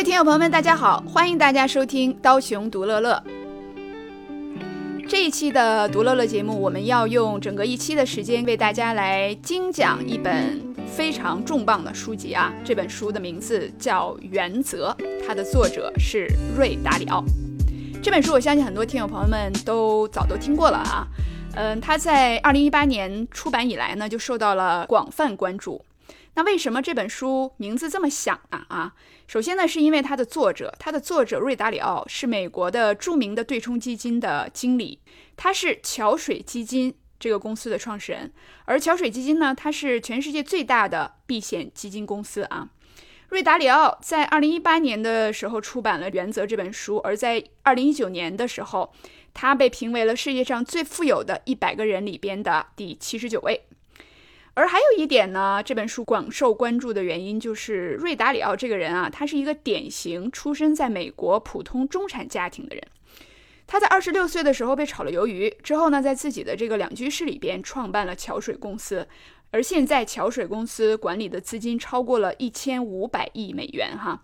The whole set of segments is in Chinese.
各位听友朋友们，大家好，欢迎大家收听刀熊独乐乐。这一期的独乐乐节目，我们要用整个一期的时间为大家来精讲一本非常重磅的书籍啊！这本书的名字叫《原则》，它的作者是瑞达里奥。这本书我相信很多听友朋友们都早都听过了啊。嗯，它在二零一八年出版以来呢，就受到了广泛关注。那为什么这本书名字这么响呢？啊，首先呢，是因为它的作者，它的作者瑞达里奥是美国的著名的对冲基金的经理，他是桥水基金这个公司的创始人，而桥水基金呢，它是全世界最大的避险基金公司啊。瑞达里奥在二零一八年的时候出版了《原则》这本书，而在二零一九年的时候，他被评为了世界上最富有的一百个人里边的第七十九位。而还有一点呢，这本书广受关注的原因就是瑞达里奥这个人啊，他是一个典型出身在美国普通中产家庭的人。他在二十六岁的时候被炒了鱿鱼，之后呢，在自己的这个两居室里边创办了桥水公司，而现在桥水公司管理的资金超过了一千五百亿美元哈。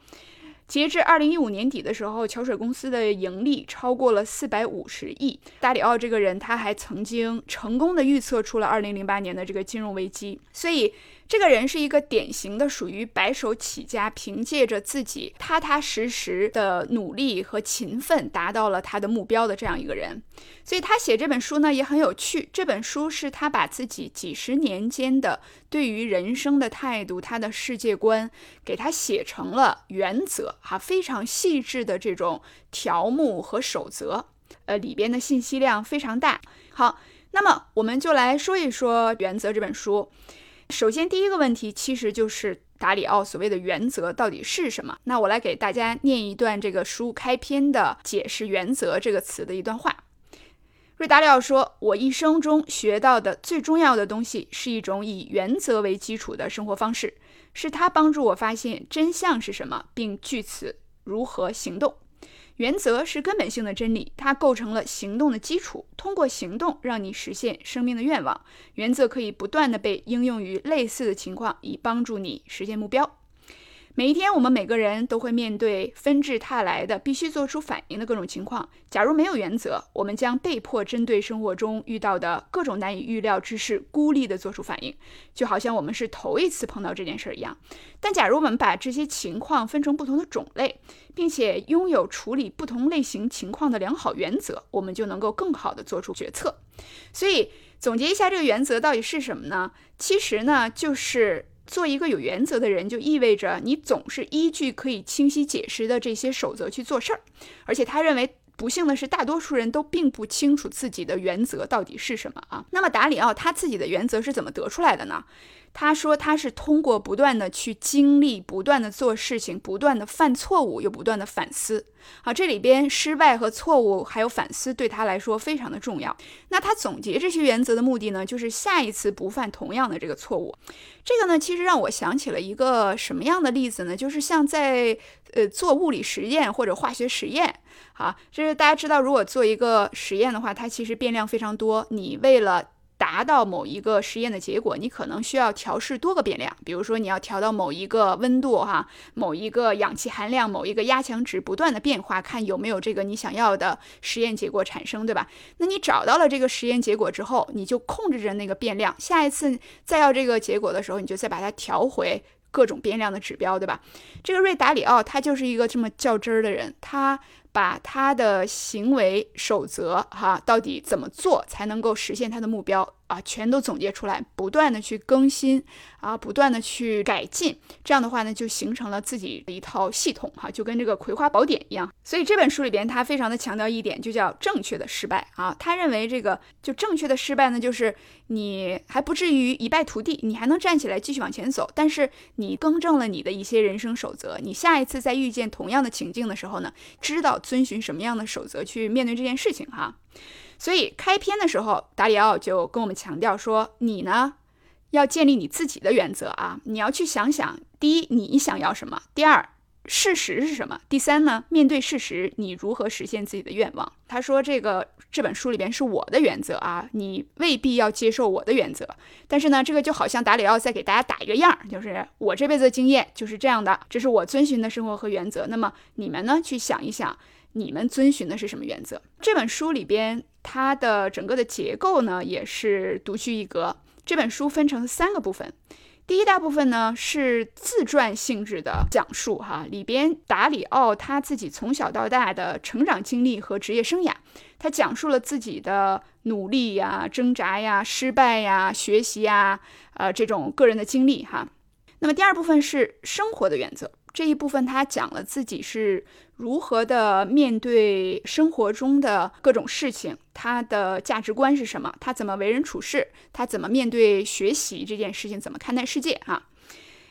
截至二零一五年底的时候，桥水公司的盈利超过了四百五十亿。大里奥这个人，他还曾经成功的预测出了二零零八年的这个金融危机，所以。这个人是一个典型的属于白手起家，凭借着自己踏踏实实的努力和勤奋，达到了他的目标的这样一个人。所以他写这本书呢也很有趣。这本书是他把自己几十年间的对于人生的态度、他的世界观，给他写成了原则，哈，非常细致的这种条目和守则，呃，里边的信息量非常大。好，那么我们就来说一说《原则》这本书。首先，第一个问题其实就是达里奥所谓的原则到底是什么？那我来给大家念一段这个书开篇的解释“原则”这个词的一段话。瑞达里奥说：“我一生中学到的最重要的东西是一种以原则为基础的生活方式，是它帮助我发现真相是什么，并据此如何行动。”原则是根本性的真理，它构成了行动的基础。通过行动让你实现生命的愿望。原则可以不断的被应用于类似的情况，以帮助你实现目标。每一天，我们每个人都会面对纷至沓来的、必须做出反应的各种情况。假如没有原则，我们将被迫针对生活中遇到的各种难以预料之事，孤立地做出反应，就好像我们是头一次碰到这件事儿一样。但假如我们把这些情况分成不同的种类，并且拥有处理不同类型情况的良好原则，我们就能够更好地做出决策。所以，总结一下这个原则到底是什么呢？其实呢，就是。做一个有原则的人，就意味着你总是依据可以清晰解释的这些守则去做事儿。而且他认为，不幸的是，大多数人都并不清楚自己的原则到底是什么啊。那么达里奥他自己的原则是怎么得出来的呢？他说他是通过不断的去经历，不断的做事情，不断的犯错误，又不断的反思。好，这里边失败和错误还有反思对他来说非常的重要。那他总结这些原则的目的呢，就是下一次不犯同样的这个错误。这个呢，其实让我想起了一个什么样的例子呢？就是像在呃做物理实验或者化学实验。好，就是大家知道，如果做一个实验的话，它其实变量非常多。你为了达到某一个实验的结果，你可能需要调试多个变量。比如说，你要调到某一个温度，哈，某一个氧气含量，某一个压强值不断的变化，看有没有这个你想要的实验结果产生，对吧？那你找到了这个实验结果之后，你就控制着那个变量，下一次再要这个结果的时候，你就再把它调回各种变量的指标，对吧？这个瑞达里奥他就是一个这么较真儿的人，他把他的行为守则哈，到底怎么做才能够实现他的目标？啊，全都总结出来，不断的去更新啊，不断的去改进，这样的话呢，就形成了自己的一套系统哈，就跟这个葵花宝典一样。所以这本书里边，他非常的强调一点，就叫正确的失败啊。他认为这个就正确的失败呢，就是你还不至于一败涂地，你还能站起来继续往前走，但是你更正了你的一些人生守则，你下一次再遇见同样的情境的时候呢，知道遵循什么样的守则去面对这件事情哈。所以开篇的时候，达里奥就跟我们强调说：“你呢，要建立你自己的原则啊！你要去想想，第一，你想要什么；第二，事实是什么；第三呢，面对事实，你如何实现自己的愿望？”他说：“这个这本书里边是我的原则啊，你未必要接受我的原则。但是呢，这个就好像达里奥在给大家打一个样，就是我这辈子的经验就是这样的，这是我遵循的生活和原则。那么你们呢，去想一想，你们遵循的是什么原则？这本书里边。”它的整个的结构呢，也是独具一格。这本书分成三个部分，第一大部分呢是自传性质的讲述，哈，里边达里奥他自己从小到大的成长经历和职业生涯，他讲述了自己的努力呀、挣扎呀、失败呀、学习呀，呃，这种个人的经历，哈。那么第二部分是生活的原则。这一部分他讲了自己是如何的面对生活中的各种事情，他的价值观是什么，他怎么为人处事，他怎么面对学习这件事情，怎么看待世界啊？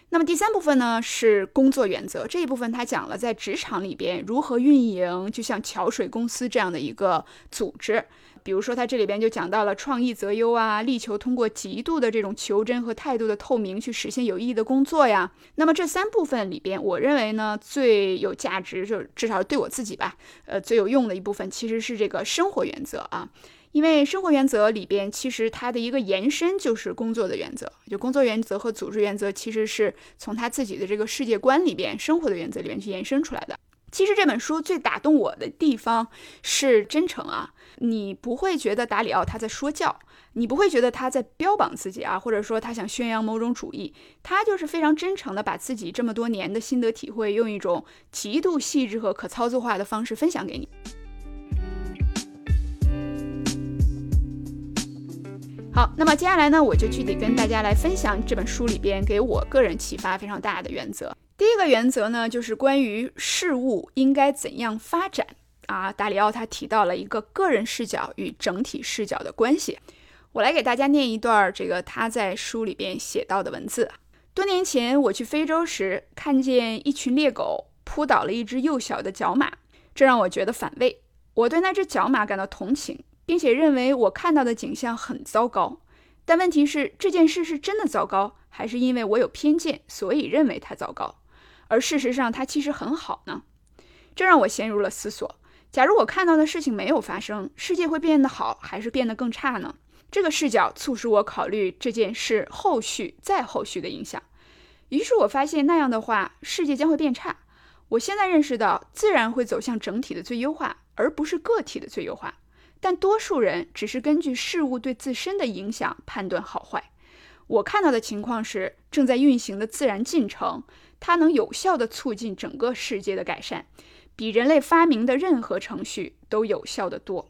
那么第三部分呢是工作原则，这一部分他讲了在职场里边如何运营，就像桥水公司这样的一个组织。比如说，他这里边就讲到了创意择优啊，力求通过极度的这种求真和态度的透明去实现有意义的工作呀。那么这三部分里边，我认为呢最有价值，就至少对我自己吧，呃最有用的一部分其实是这个生活原则啊。因为生活原则里边其实它的一个延伸就是工作的原则，就工作原则和组织原则其实是从他自己的这个世界观里边、生活的原则里边去延伸出来的。其实这本书最打动我的地方是真诚啊。你不会觉得达里奥他在说教，你不会觉得他在标榜自己啊，或者说他想宣扬某种主义，他就是非常真诚的把自己这么多年的心得体会，用一种极度细致和可操作化的方式分享给你。好，那么接下来呢，我就具体跟大家来分享这本书里边给我个人启发非常大的原则。第一个原则呢，就是关于事物应该怎样发展。啊，达里奥他提到了一个个人视角与整体视角的关系。我来给大家念一段这个他在书里边写到的文字。多年前我去非洲时，看见一群猎狗扑倒了一只幼小的角马，这让我觉得反胃。我对那只角马感到同情，并且认为我看到的景象很糟糕。但问题是，这件事是真的糟糕，还是因为我有偏见，所以认为它糟糕？而事实上，它其实很好呢？这让我陷入了思索。假如我看到的事情没有发生，世界会变得好还是变得更差呢？这个视角促使我考虑这件事后续再后续的影响。于是我发现那样的话，世界将会变差。我现在认识到，自然会走向整体的最优化，而不是个体的最优化。但多数人只是根据事物对自身的影响判断好坏。我看到的情况是正在运行的自然进程，它能有效地促进整个世界的改善。比人类发明的任何程序都有效的多。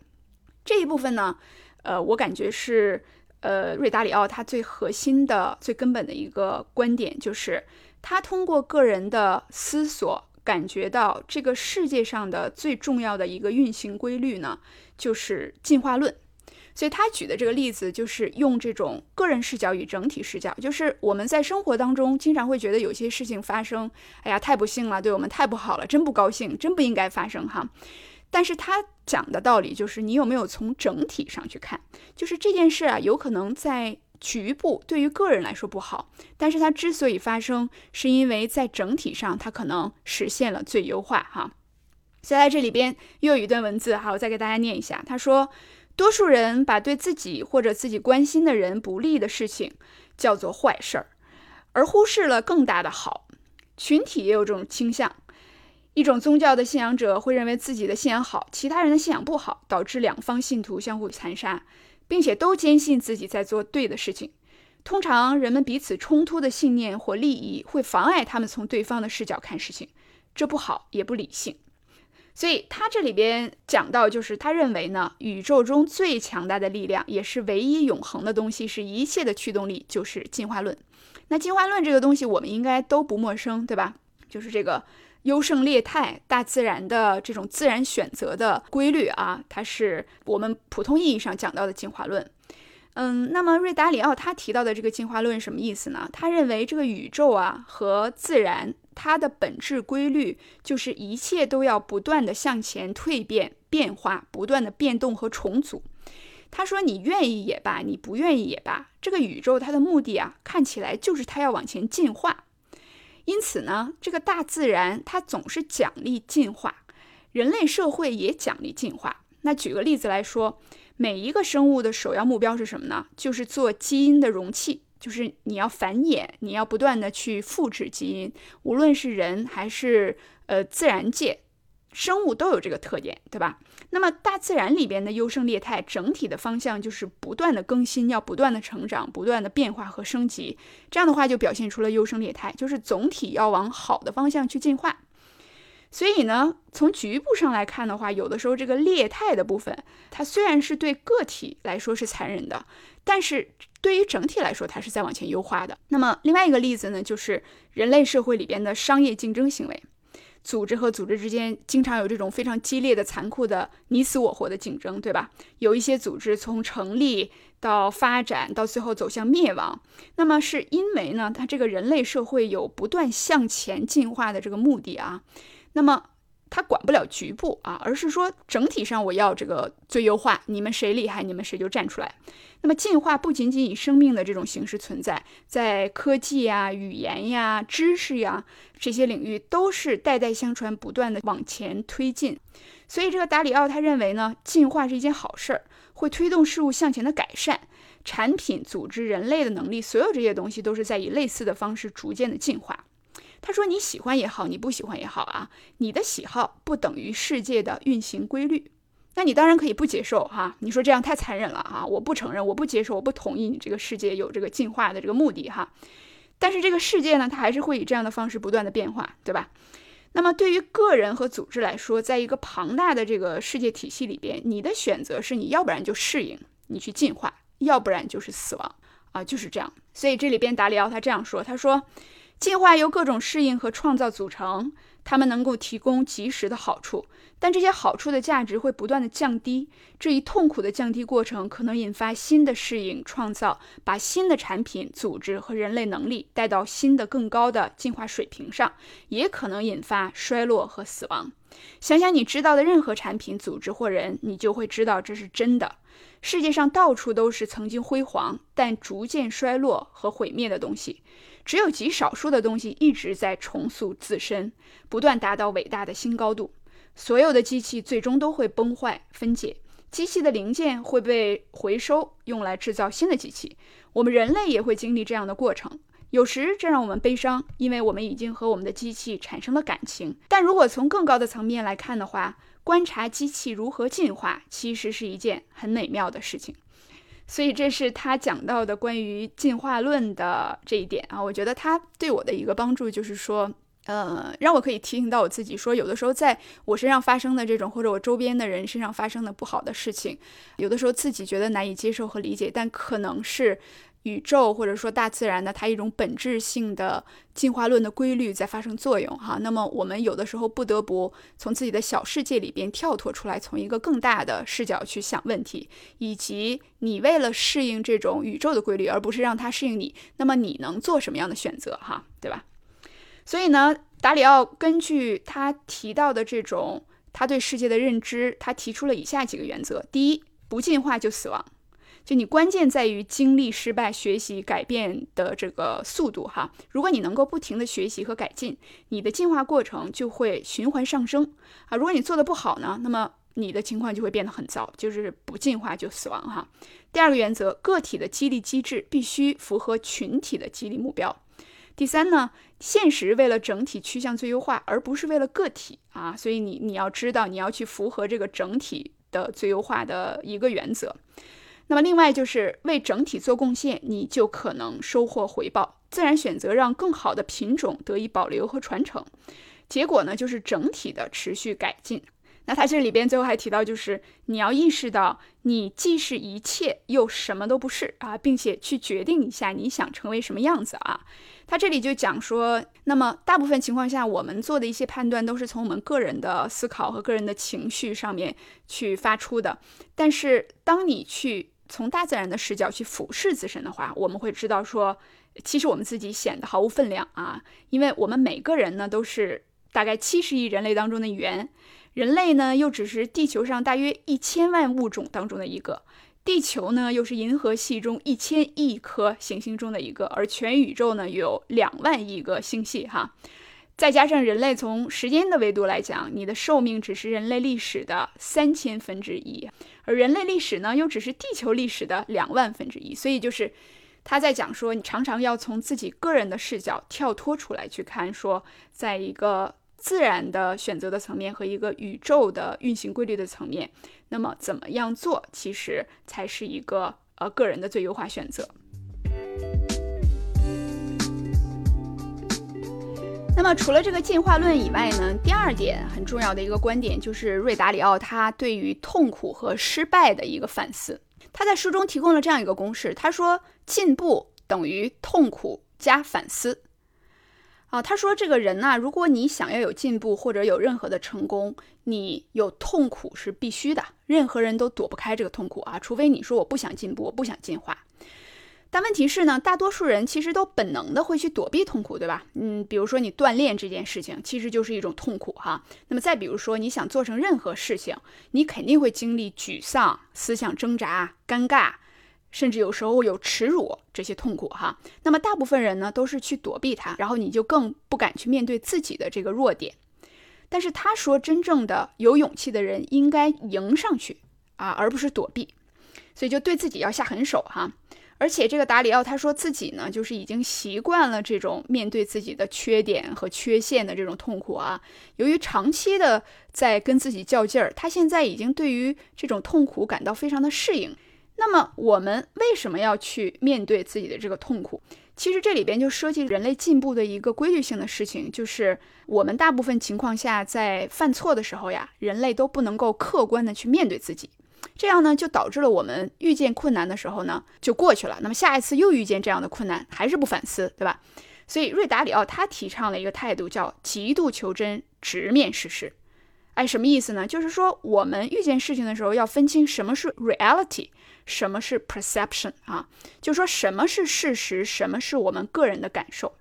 这一部分呢，呃，我感觉是，呃，瑞达里奥他最核心的、最根本的一个观点，就是他通过个人的思索，感觉到这个世界上的最重要的一个运行规律呢，就是进化论。所以他举的这个例子就是用这种个人视角与整体视角，就是我们在生活当中经常会觉得有些事情发生，哎呀，太不幸了，对我们太不好了，真不高兴，真不应该发生哈。但是他讲的道理就是你有没有从整体上去看，就是这件事啊，有可能在局部对于个人来说不好，但是它之所以发生，是因为在整体上它可能实现了最优化哈。所以在这里边又有一段文字哈，我再给大家念一下，他说。多数人把对自己或者自己关心的人不利的事情叫做坏事儿，而忽视了更大的好。群体也有这种倾向：一种宗教的信仰者会认为自己的信仰好，其他人的信仰不好，导致两方信徒相互残杀，并且都坚信自己在做对的事情。通常人们彼此冲突的信念或利益会妨碍他们从对方的视角看事情，这不好也不理性。所以他这里边讲到，就是他认为呢，宇宙中最强大的力量，也是唯一永恒的东西，是一切的驱动力，就是进化论。那进化论这个东西，我们应该都不陌生，对吧？就是这个优胜劣汰、大自然的这种自然选择的规律啊，它是我们普通意义上讲到的进化论。嗯，那么瑞达里奥他提到的这个进化论什么意思呢？他认为这个宇宙啊和自然。它的本质规律就是一切都要不断的向前蜕变、变化，不断的变动和重组。他说：“你愿意也罢，你不愿意也罢，这个宇宙它的目的啊，看起来就是它要往前进化。因此呢，这个大自然它总是奖励进化，人类社会也奖励进化。那举个例子来说，每一个生物的首要目标是什么呢？就是做基因的容器。”就是你要繁衍，你要不断的去复制基因，无论是人还是呃自然界生物都有这个特点，对吧？那么大自然里边的优胜劣汰，整体的方向就是不断的更新，要不断的成长，不断的变化和升级。这样的话就表现出了优胜劣汰，就是总体要往好的方向去进化。所以呢，从局部上来看的话，有的时候这个劣态的部分，它虽然是对个体来说是残忍的，但是。对于整体来说，它是在往前优化的。那么另外一个例子呢，就是人类社会里边的商业竞争行为，组织和组织之间经常有这种非常激烈的、残酷的你死我活的竞争，对吧？有一些组织从成立到发展到最后走向灭亡，那么是因为呢，它这个人类社会有不断向前进化的这个目的啊。那么它管不了局部啊，而是说整体上我要这个最优化，你们谁厉害，你们谁就站出来。那么进化不仅仅以生命的这种形式存在，在科技呀、语言呀、知识呀这些领域，都是代代相传、不断的往前推进。所以这个达里奥他认为呢，进化是一件好事儿，会推动事物向前的改善。产品、组织、人类的能力，所有这些东西都是在以类似的方式逐渐的进化。他说：“你喜欢也好，你不喜欢也好啊，你的喜好不等于世界的运行规律。”那你当然可以不接受哈，你说这样太残忍了哈，我不承认，我不接受，我不同意你这个世界有这个进化的这个目的哈。但是这个世界呢，它还是会以这样的方式不断的变化，对吧？那么对于个人和组织来说，在一个庞大的这个世界体系里边，你的选择是你要不然就适应，你去进化，要不然就是死亡啊，就是这样。所以这里边达里奥他这样说，他说，进化由各种适应和创造组成。它们能够提供及时的好处，但这些好处的价值会不断的降低。这一痛苦的降低过程可能引发新的适应创造，把新的产品、组织和人类能力带到新的更高的进化水平上，也可能引发衰落和死亡。想想你知道的任何产品、组织或人，你就会知道这是真的。世界上到处都是曾经辉煌但逐渐衰落和毁灭的东西。只有极少数的东西一直在重塑自身，不断达到伟大的新高度。所有的机器最终都会崩坏分解，机器的零件会被回收，用来制造新的机器。我们人类也会经历这样的过程。有时这让我们悲伤，因为我们已经和我们的机器产生了感情。但如果从更高的层面来看的话，观察机器如何进化，其实是一件很美妙的事情。所以这是他讲到的关于进化论的这一点啊，我觉得他对我的一个帮助就是说，呃，让我可以提醒到我自己，说有的时候在我身上发生的这种，或者我周边的人身上发生的不好的事情，有的时候自己觉得难以接受和理解，但可能是。宇宙或者说大自然的它一种本质性的进化论的规律在发生作用哈，那么我们有的时候不得不从自己的小世界里边跳脱出来，从一个更大的视角去想问题，以及你为了适应这种宇宙的规律，而不是让它适应你，那么你能做什么样的选择哈，对吧？所以呢，达里奥根据他提到的这种他对世界的认知，他提出了以下几个原则：第一，不进化就死亡。就你关键在于经历失败、学习、改变的这个速度哈。如果你能够不停的学习和改进，你的进化过程就会循环上升啊。如果你做的不好呢，那么你的情况就会变得很糟，就是不进化就死亡哈。第二个原则，个体的激励机制必须符合群体的激励目标。第三呢，现实为了整体趋向最优化，而不是为了个体啊。所以你你要知道，你要去符合这个整体的最优化的一个原则。那么另外就是为整体做贡献，你就可能收获回报。自然选择让更好的品种得以保留和传承，结果呢就是整体的持续改进。那他这里边最后还提到，就是你要意识到，你既是一切，又什么都不是啊，并且去决定一下你想成为什么样子啊。他这里就讲说，那么大部分情况下，我们做的一些判断都是从我们个人的思考和个人的情绪上面去发出的。但是当你去从大自然的视角去俯视自身的话，我们会知道说，其实我们自己显得毫无分量啊，因为我们每个人呢都是大概七十亿人类当中的一员。人类呢，又只是地球上大约一千万物种当中的一个；地球呢，又是银河系中一千亿颗行星中的一个；而全宇宙呢，有两万亿个星系哈。再加上人类从时间的维度来讲，你的寿命只是人类历史的三千分之一，而人类历史呢，又只是地球历史的两万分之一。所以就是他在讲说，你常常要从自己个人的视角跳脱出来去看，说在一个。自然的选择的层面和一个宇宙的运行规律的层面，那么怎么样做，其实才是一个呃个人的最优化选择。那么除了这个进化论以外呢，第二点很重要的一个观点就是瑞达里奥他对于痛苦和失败的一个反思。他在书中提供了这样一个公式，他说进步等于痛苦加反思。啊，他说这个人呐，如果你想要有进步或者有任何的成功，你有痛苦是必须的，任何人都躲不开这个痛苦啊，除非你说我不想进步，我不想进化。但问题是呢，大多数人其实都本能的会去躲避痛苦，对吧？嗯，比如说你锻炼这件事情，其实就是一种痛苦哈。那么再比如说你想做成任何事情，你肯定会经历沮丧、思想挣扎、尴尬。甚至有时候有耻辱这些痛苦哈，那么大部分人呢都是去躲避它，然后你就更不敢去面对自己的这个弱点。但是他说，真正的有勇气的人应该迎上去啊，而不是躲避。所以就对自己要下狠手哈。而且这个达里奥他说自己呢，就是已经习惯了这种面对自己的缺点和缺陷的这种痛苦啊。由于长期的在跟自己较劲儿，他现在已经对于这种痛苦感到非常的适应。那么我们为什么要去面对自己的这个痛苦？其实这里边就涉及人类进步的一个规律性的事情，就是我们大部分情况下在犯错的时候呀，人类都不能够客观的去面对自己，这样呢就导致了我们遇见困难的时候呢就过去了，那么下一次又遇见这样的困难还是不反思，对吧？所以瑞达里奥他提倡了一个态度叫极度求真，直面事实。哎，什么意思呢？就是说我们遇见事情的时候要分清什么是 reality。什么是 perception 啊？就说什么是事实，什么是我们个人的感受。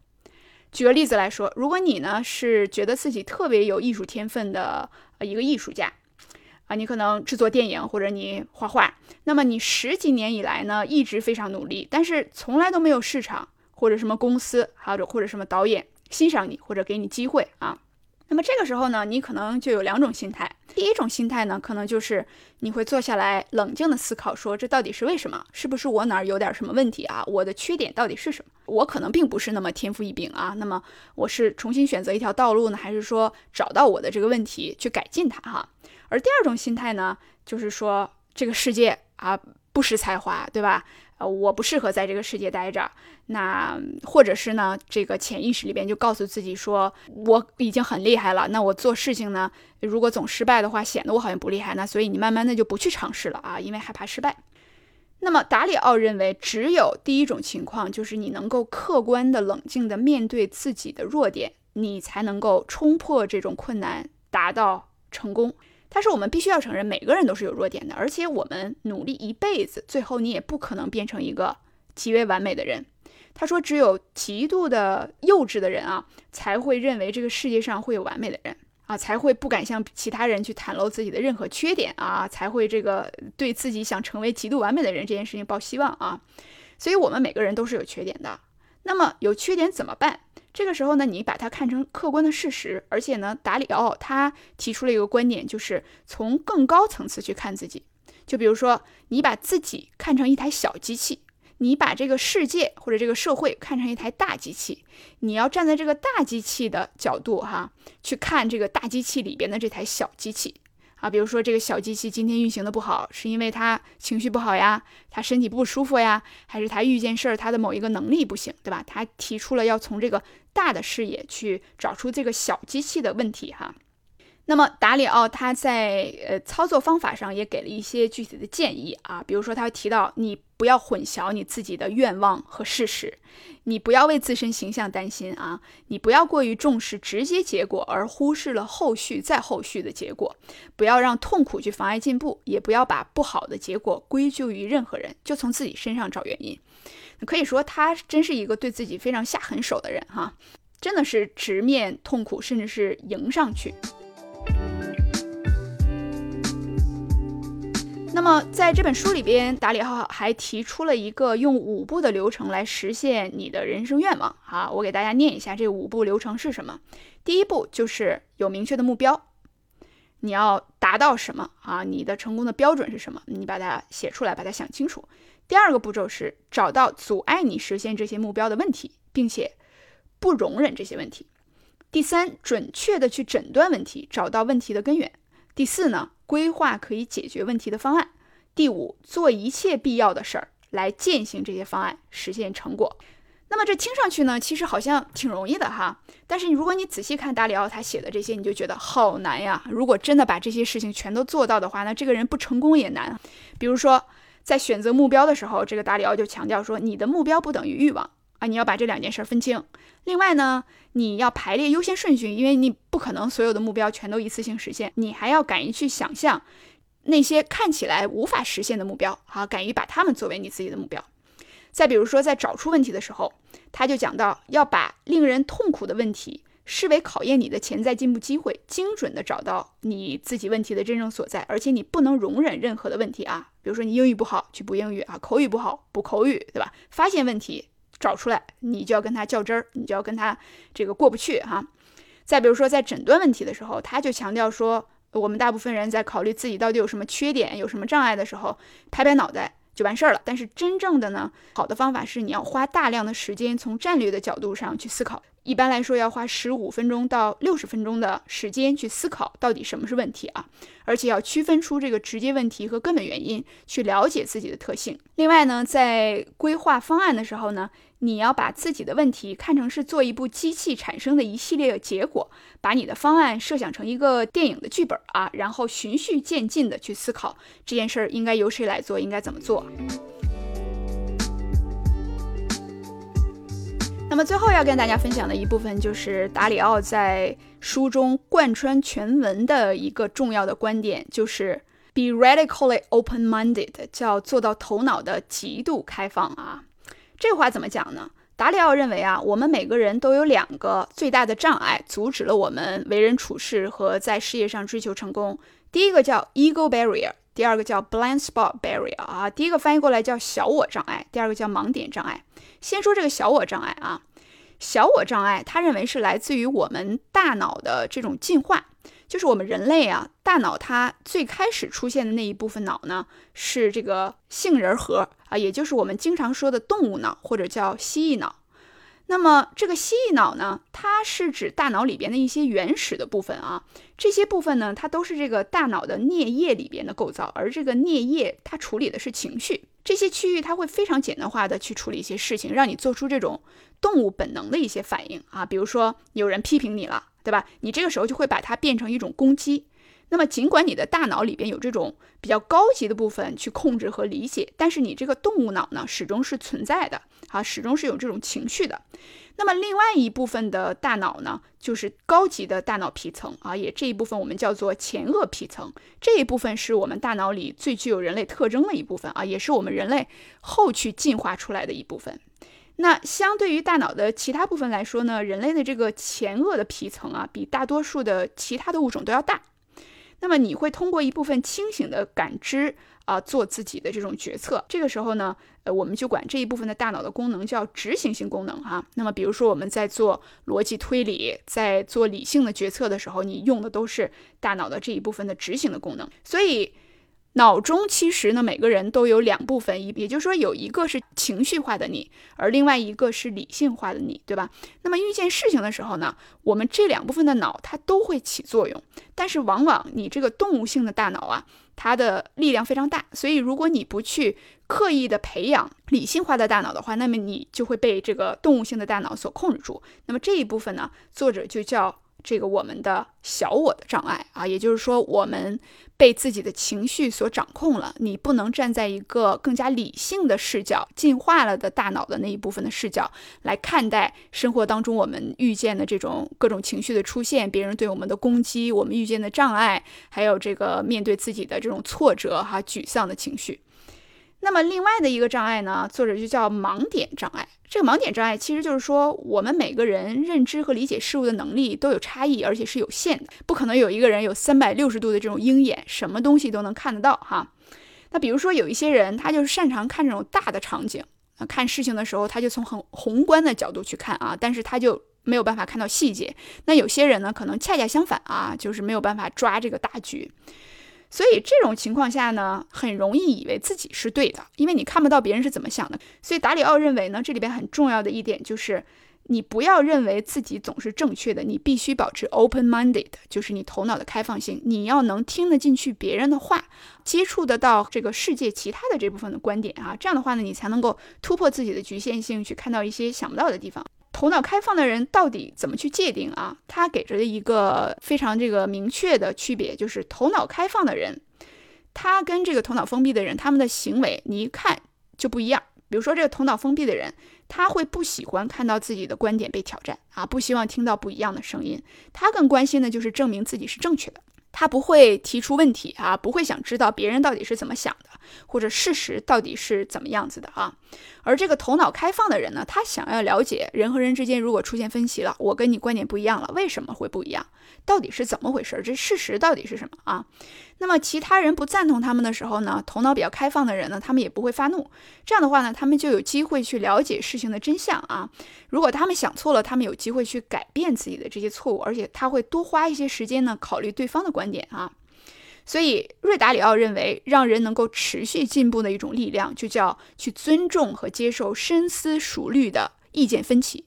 举个例子来说，如果你呢是觉得自己特别有艺术天分的一个艺术家啊，你可能制作电影或者你画画，那么你十几年以来呢一直非常努力，但是从来都没有市场或者什么公司，或者或者什么导演欣赏你或者给你机会啊。那么这个时候呢，你可能就有两种心态。第一种心态呢，可能就是你会坐下来冷静的思考，说这到底是为什么？是不是我哪儿有点什么问题啊？我的缺点到底是什么？我可能并不是那么天赋异禀啊。那么我是重新选择一条道路呢，还是说找到我的这个问题去改进它哈？而第二种心态呢，就是说这个世界啊不识才华，对吧？呃，我不适合在这个世界待着，那或者是呢，这个潜意识里边就告诉自己说，我已经很厉害了。那我做事情呢，如果总失败的话，显得我好像不厉害。那所以你慢慢的就不去尝试了啊，因为害怕失败。那么达里奥认为，只有第一种情况，就是你能够客观的、冷静的面对自己的弱点，你才能够冲破这种困难，达到成功。他说：“我们必须要承认，每个人都是有弱点的，而且我们努力一辈子，最后你也不可能变成一个极为完美的人。”他说：“只有极度的幼稚的人啊，才会认为这个世界上会有完美的人啊，才会不敢向其他人去袒露自己的任何缺点啊，才会这个对自己想成为极度完美的人这件事情抱希望啊。所以，我们每个人都是有缺点的。那么，有缺点怎么办？”这个时候呢，你把它看成客观的事实，而且呢，达里奥他提出了一个观点，就是从更高层次去看自己。就比如说，你把自己看成一台小机器，你把这个世界或者这个社会看成一台大机器，你要站在这个大机器的角度哈，去看这个大机器里边的这台小机器啊，比如说这个小机器今天运行的不好，是因为它情绪不好呀，它身体不舒服呀，还是它遇见事儿它的某一个能力不行，对吧？它提出了要从这个大的视野去找出这个小机器的问题哈。那么达里奥他在呃操作方法上也给了一些具体的建议啊，比如说他提到你不要混淆你自己的愿望和事实，你不要为自身形象担心啊，你不要过于重视直接结果而忽视了后续再后续的结果，不要让痛苦去妨碍进步，也不要把不好的结果归咎于任何人，就从自己身上找原因。可以说他真是一个对自己非常下狠手的人哈，真的是直面痛苦，甚至是迎上去。那么，在这本书里边，达里奥还提出了一个用五步的流程来实现你的人生愿望。啊，我给大家念一下这五步流程是什么。第一步就是有明确的目标，你要达到什么啊？你的成功的标准是什么？你把它写出来，把它想清楚。第二个步骤是找到阻碍你实现这些目标的问题，并且不容忍这些问题。第三，准确的去诊断问题，找到问题的根源。第四呢？规划可以解决问题的方案。第五，做一切必要的事儿来践行这些方案，实现成果。那么这听上去呢，其实好像挺容易的哈。但是如果你仔细看达里奥他写的这些，你就觉得好难呀。如果真的把这些事情全都做到的话，那这个人不成功也难。比如说，在选择目标的时候，这个达里奥就强调说，你的目标不等于欲望啊，你要把这两件事分清。另外呢，你要排列优先顺序，因为你不可能所有的目标全都一次性实现，你还要敢于去想象那些看起来无法实现的目标，好，敢于把它们作为你自己的目标。再比如说，在找出问题的时候，他就讲到要把令人痛苦的问题视为考验你的潜在进步机会，精准的找到你自己问题的真正所在，而且你不能容忍任何的问题啊，比如说你英语不好去补英语啊，口语不好补口语，对吧？发现问题。找出来，你就要跟他较真儿，你就要跟他这个过不去哈。再比如说，在诊断问题的时候，他就强调说，我们大部分人在考虑自己到底有什么缺点、有什么障碍的时候，拍拍脑袋就完事儿了。但是真正的呢，好的方法是你要花大量的时间，从战略的角度上去思考。一般来说，要花十五分钟到六十分钟的时间去思考到底什么是问题啊，而且要区分出这个直接问题和根本原因，去了解自己的特性。另外呢，在规划方案的时候呢，你要把自己的问题看成是做一部机器产生的一系列结果，把你的方案设想成一个电影的剧本啊，然后循序渐进的去思考这件事儿应该由谁来做，应该怎么做。那么最后要跟大家分享的一部分，就是达里奥在书中贯穿全文的一个重要的观点，就是 be radically open-minded，叫做到头脑的极度开放啊。这话怎么讲呢？达里奥认为啊，我们每个人都有两个最大的障碍，阻止了我们为人处事和在事业上追求成功。第一个叫 ego barrier，第二个叫 blind spot barrier 啊。第一个翻译过来叫小我障碍，第二个叫盲点障碍。先说这个小我障碍啊，小我障碍，他认为是来自于我们大脑的这种进化，就是我们人类啊，大脑它最开始出现的那一部分脑呢，是这个杏仁核啊，也就是我们经常说的动物脑或者叫蜥蜴脑。那么这个蜥蜴脑呢，它是指大脑里边的一些原始的部分啊，这些部分呢，它都是这个大脑的颞叶里边的构造，而这个颞叶它处理的是情绪。这些区域它会非常简单化的去处理一些事情，让你做出这种动物本能的一些反应啊，比如说有人批评你了，对吧？你这个时候就会把它变成一种攻击。那么尽管你的大脑里边有这种比较高级的部分去控制和理解，但是你这个动物脑呢始终是存在的啊，始终是有这种情绪的。那么另外一部分的大脑呢，就是高级的大脑皮层啊，也这一部分我们叫做前额皮层。这一部分是我们大脑里最具有人类特征的一部分啊，也是我们人类后去进化出来的一部分。那相对于大脑的其他部分来说呢，人类的这个前额的皮层啊，比大多数的其他的物种都要大。那么你会通过一部分清醒的感知啊，做自己的这种决策。这个时候呢，呃，我们就管这一部分的大脑的功能叫执行性功能哈。那么比如说我们在做逻辑推理，在做理性的决策的时候，你用的都是大脑的这一部分的执行的功能。所以脑中其实呢，每个人都有两部分，一也就是说，有一个是情绪化的你，而另外一个是理性化的你，对吧？那么遇见事情的时候呢，我们这两部分的脑它都会起作用，但是往往你这个动物性的大脑啊，它的力量非常大，所以如果你不去刻意的培养理性化的大脑的话，那么你就会被这个动物性的大脑所控制住。那么这一部分呢，作者就叫。这个我们的小我的障碍啊，也就是说，我们被自己的情绪所掌控了。你不能站在一个更加理性的视角、进化了的大脑的那一部分的视角来看待生活当中我们遇见的这种各种情绪的出现，别人对我们的攻击，我们遇见的障碍，还有这个面对自己的这种挫折哈、沮丧的情绪。那么另外的一个障碍呢，作者就叫盲点障碍。这个盲点障碍其实就是说，我们每个人认知和理解事物的能力都有差异，而且是有限的，不可能有一个人有三百六十度的这种鹰眼，什么东西都能看得到哈。那比如说有一些人，他就是擅长看这种大的场景，看事情的时候，他就从很宏观的角度去看啊，但是他就没有办法看到细节。那有些人呢，可能恰恰相反啊，就是没有办法抓这个大局。所以这种情况下呢，很容易以为自己是对的，因为你看不到别人是怎么想的。所以达里奥认为呢，这里边很重要的一点就是，你不要认为自己总是正确的，你必须保持 open-minded，就是你头脑的开放性，你要能听得进去别人的话，接触得到这个世界其他的这部分的观点啊，这样的话呢，你才能够突破自己的局限性，去看到一些想不到的地方。头脑开放的人到底怎么去界定啊？他给着一个非常这个明确的区别，就是头脑开放的人，他跟这个头脑封闭的人，他们的行为你一看就不一样。比如说这个头脑封闭的人，他会不喜欢看到自己的观点被挑战啊，不希望听到不一样的声音，他更关心的就是证明自己是正确的。他不会提出问题啊，不会想知道别人到底是怎么想的，或者事实到底是怎么样子的啊。而这个头脑开放的人呢，他想要了解人和人之间如果出现分歧了，我跟你观点不一样了，为什么会不一样？到底是怎么回事？这事实到底是什么啊？那么其他人不赞同他们的时候呢，头脑比较开放的人呢，他们也不会发怒。这样的话呢，他们就有机会去了解事情的真相啊。如果他们想错了，他们有机会去改变自己的这些错误，而且他会多花一些时间呢，考虑对方的观点啊。所以瑞达里奥认为，让人能够持续进步的一种力量，就叫去尊重和接受深思熟虑的意见分歧。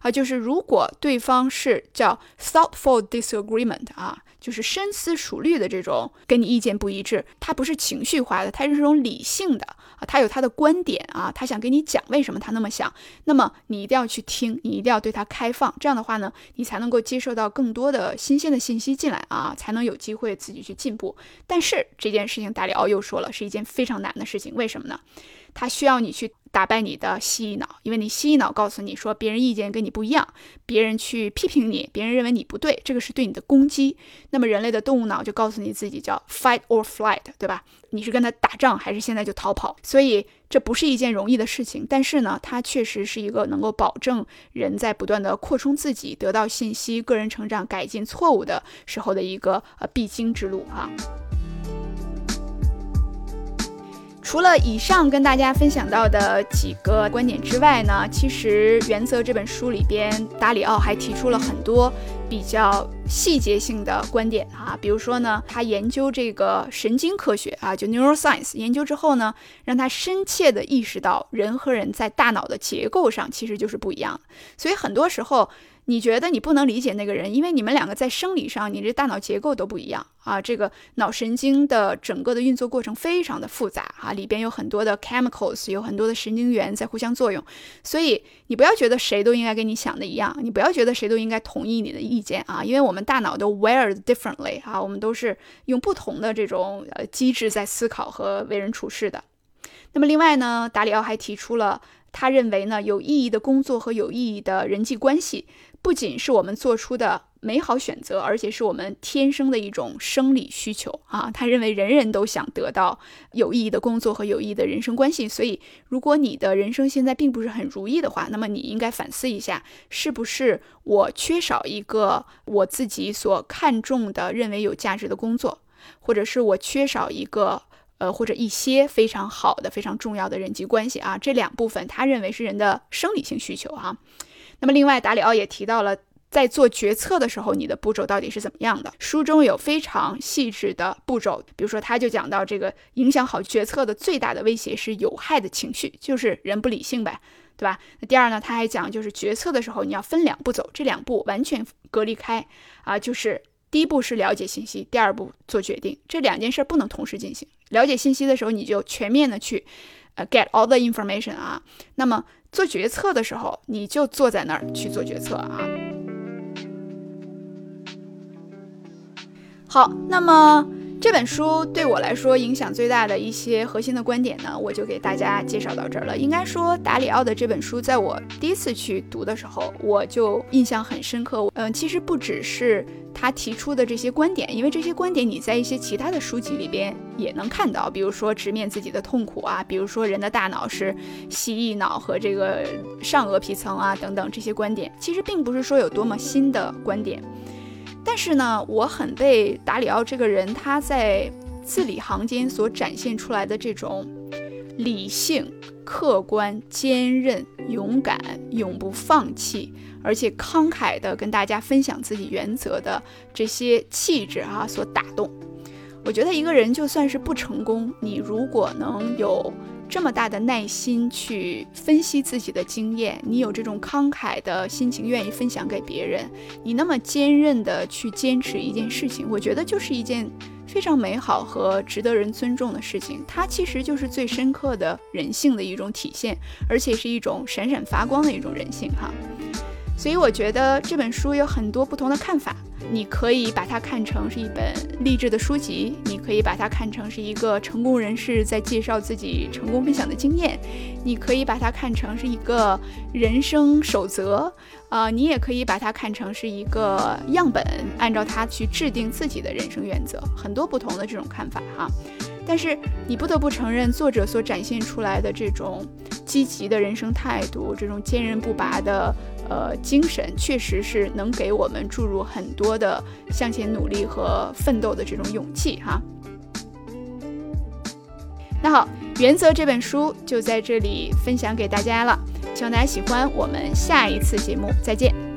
啊，就是如果对方是叫 thoughtful disagreement 啊，就是深思熟虑的这种跟你意见不一致，他不是情绪化的，他是这种理性的啊，他有他的观点啊，他想跟你讲为什么他那么想，那么你一定要去听，你一定要对他开放，这样的话呢，你才能够接受到更多的新鲜的信息进来啊，才能有机会自己去进步。但是这件事情达里奥又说了，是一件非常难的事情，为什么呢？他需要你去。打败你的蜥蜴脑，因为你蜥蜴脑告诉你说别人意见跟你不一样，别人去批评你，别人认为你不对，这个是对你的攻击。那么人类的动物脑就告诉你自己叫 fight or flight，对吧？你是跟他打仗，还是现在就逃跑？所以这不是一件容易的事情，但是呢，它确实是一个能够保证人在不断的扩充自己、得到信息、个人成长、改进错误的时候的一个呃必经之路啊。除了以上跟大家分享到的几个观点之外呢，其实《原则》这本书里边，达里奥还提出了很多比较细节性的观点啊。比如说呢，他研究这个神经科学啊，就 neuroscience 研究之后呢，让他深切的意识到人和人在大脑的结构上其实就是不一样。所以很多时候。你觉得你不能理解那个人，因为你们两个在生理上，你这大脑结构都不一样啊。这个脑神经的整个的运作过程非常的复杂啊，里边有很多的 chemicals，有很多的神经元在互相作用。所以你不要觉得谁都应该跟你想的一样，你不要觉得谁都应该同意你的意见啊，因为我们大脑都 wired differently 啊，我们都是用不同的这种呃机制在思考和为人处事的。那么另外呢，达里奥还提出了他认为呢，有意义的工作和有意义的人际关系。不仅是我们做出的美好选择，而且是我们天生的一种生理需求啊！他认为人人都想得到有意义的工作和有意义的人生关系，所以如果你的人生现在并不是很如意的话，那么你应该反思一下，是不是我缺少一个我自己所看重的、认为有价值的工作，或者是我缺少一个呃或者一些非常好的、非常重要的人际关系啊？这两部分他认为是人的生理性需求啊。那么，另外，达里奥也提到了在做决策的时候，你的步骤到底是怎么样的？书中有非常细致的步骤，比如说，他就讲到这个影响好决策的最大的威胁是有害的情绪，就是人不理性呗，对吧？那第二呢，他还讲就是决策的时候你要分两步走，这两步完全隔离开啊，就是第一步是了解信息，第二步做决定，这两件事不能同时进行。了解信息的时候，你就全面的去呃 get all the information 啊，那么做决策的时候，你就坐在那儿去做决策啊。好，那么这本书对我来说影响最大的一些核心的观点呢，我就给大家介绍到这儿了。应该说，达里奥的这本书，在我第一次去读的时候，我就印象很深刻。嗯，其实不只是他提出的这些观点，因为这些观点你在一些其他的书籍里边也能看到，比如说直面自己的痛苦啊，比如说人的大脑是蜥蜴脑和这个上颚皮层啊等等这些观点，其实并不是说有多么新的观点。但是呢，我很被达里奥这个人他在字里行间所展现出来的这种理性、客观、坚韧、勇敢、永不放弃，而且慷慨的跟大家分享自己原则的这些气质啊所打动。我觉得一个人就算是不成功，你如果能有。这么大的耐心去分析自己的经验，你有这种慷慨的心情，愿意分享给别人，你那么坚韧的去坚持一件事情，我觉得就是一件非常美好和值得人尊重的事情。它其实就是最深刻的人性的一种体现，而且是一种闪闪发光的一种人性哈。所以我觉得这本书有很多不同的看法。你可以把它看成是一本励志的书籍，你可以把它看成是一个成功人士在介绍自己成功分享的经验，你可以把它看成是一个人生守则，啊，你也可以把它看成是一个样本，按照它去制定自己的人生原则，很多不同的这种看法哈。但是你不得不承认，作者所展现出来的这种积极的人生态度，这种坚韧不拔的。呃，精神确实是能给我们注入很多的向前努力和奋斗的这种勇气哈。那好，原则这本书就在这里分享给大家了，希望大家喜欢。我们下一次节目再见。